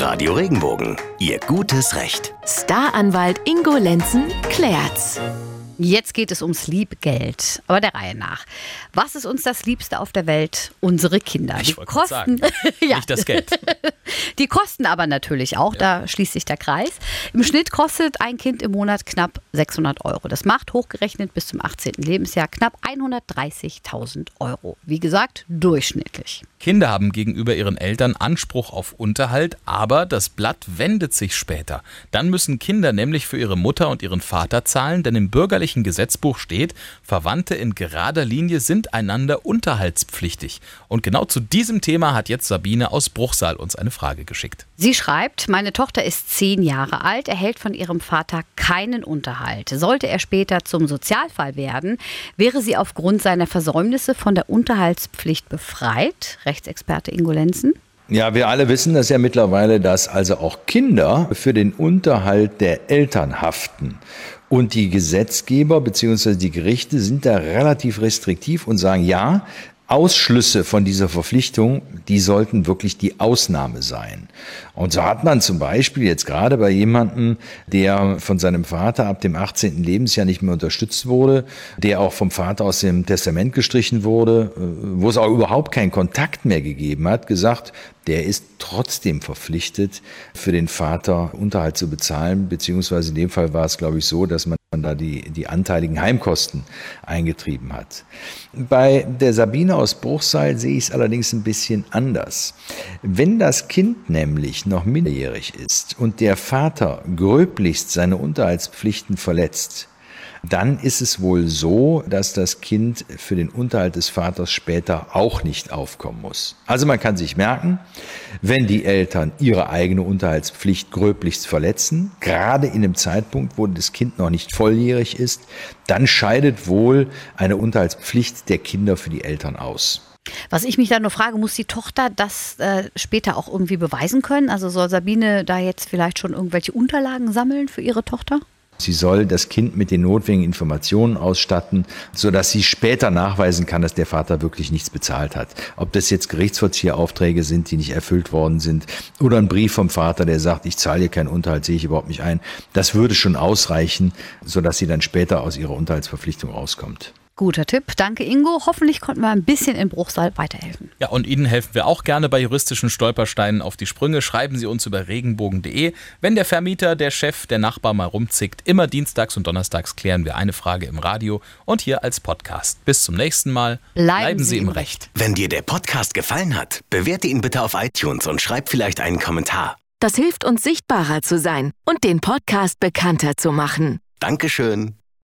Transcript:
Radio Regenbogen, Ihr gutes Recht. Staranwalt Ingo Lenzen klärt's. Jetzt geht es ums Liebgeld, aber der Reihe nach. Was ist uns das Liebste auf der Welt? Unsere Kinder. Ich wollte gerade sagen, ja. nicht das Geld. Die kosten aber natürlich auch, da schließt sich der Kreis. Im Schnitt kostet ein Kind im Monat knapp 600 Euro. Das macht hochgerechnet bis zum 18. Lebensjahr knapp 130.000 Euro. Wie gesagt, durchschnittlich. Kinder haben gegenüber ihren Eltern Anspruch auf Unterhalt, aber das Blatt wendet sich später. Dann müssen Kinder nämlich für ihre Mutter und ihren Vater zahlen, denn im bürgerlichen Gesetzbuch steht, Verwandte in gerader Linie sind einander unterhaltspflichtig. Und genau zu diesem Thema hat jetzt Sabine aus Bruchsal uns eine Frage geschickt. Sie schreibt, meine Tochter ist zehn Jahre alt, erhält von ihrem Vater keinen Unterhalt. Sollte er später zum Sozialfall werden, wäre sie aufgrund seiner Versäumnisse von der Unterhaltspflicht befreit. Rechtsexperte Ingo Lenzen. Ja, wir alle wissen das ja mittlerweile, dass also auch Kinder für den Unterhalt der Eltern haften. Und die Gesetzgeber bzw. die Gerichte sind da relativ restriktiv und sagen, ja, Ausschlüsse von dieser Verpflichtung, die sollten wirklich die Ausnahme sein. Und so hat man zum Beispiel jetzt gerade bei jemandem, der von seinem Vater ab dem 18. Lebensjahr nicht mehr unterstützt wurde, der auch vom Vater aus dem Testament gestrichen wurde, äh, wo es auch überhaupt keinen Kontakt mehr gegeben hat, gesagt, der ist trotzdem verpflichtet, für den Vater Unterhalt zu bezahlen, beziehungsweise in dem Fall war es, glaube ich, so, dass man da die, die anteiligen Heimkosten eingetrieben hat. Bei der Sabine aus Bruchsal sehe ich es allerdings ein bisschen anders. Wenn das Kind nämlich noch minderjährig ist und der Vater gröblichst seine Unterhaltspflichten verletzt, dann ist es wohl so, dass das Kind für den Unterhalt des Vaters später auch nicht aufkommen muss. Also man kann sich merken, wenn die Eltern ihre eigene Unterhaltspflicht gröblichst verletzen, gerade in dem Zeitpunkt, wo das Kind noch nicht volljährig ist, dann scheidet wohl eine Unterhaltspflicht der Kinder für die Eltern aus. Was ich mich da nur frage, muss die Tochter das äh, später auch irgendwie beweisen können? Also soll Sabine da jetzt vielleicht schon irgendwelche Unterlagen sammeln für ihre Tochter? Sie soll das Kind mit den notwendigen Informationen ausstatten, sodass sie später nachweisen kann, dass der Vater wirklich nichts bezahlt hat. Ob das jetzt Gerichtsvollzieheraufträge sind, die nicht erfüllt worden sind, oder ein Brief vom Vater, der sagt, ich zahle dir keinen Unterhalt, sehe ich überhaupt nicht ein. Das würde schon ausreichen, sodass sie dann später aus ihrer Unterhaltsverpflichtung rauskommt. Guter Tipp. Danke, Ingo. Hoffentlich konnten wir ein bisschen in Bruchsal weiterhelfen. Ja, und Ihnen helfen wir auch gerne bei juristischen Stolpersteinen auf die Sprünge. Schreiben Sie uns über regenbogen.de. Wenn der Vermieter, der Chef, der Nachbar mal rumzickt, immer dienstags und donnerstags klären wir eine Frage im Radio und hier als Podcast. Bis zum nächsten Mal. Bleiben Bleiben Sie Sie im im Recht. Wenn dir der Podcast gefallen hat, bewerte ihn bitte auf iTunes und schreib vielleicht einen Kommentar. Das hilft uns sichtbarer zu sein und den Podcast bekannter zu machen. Dankeschön.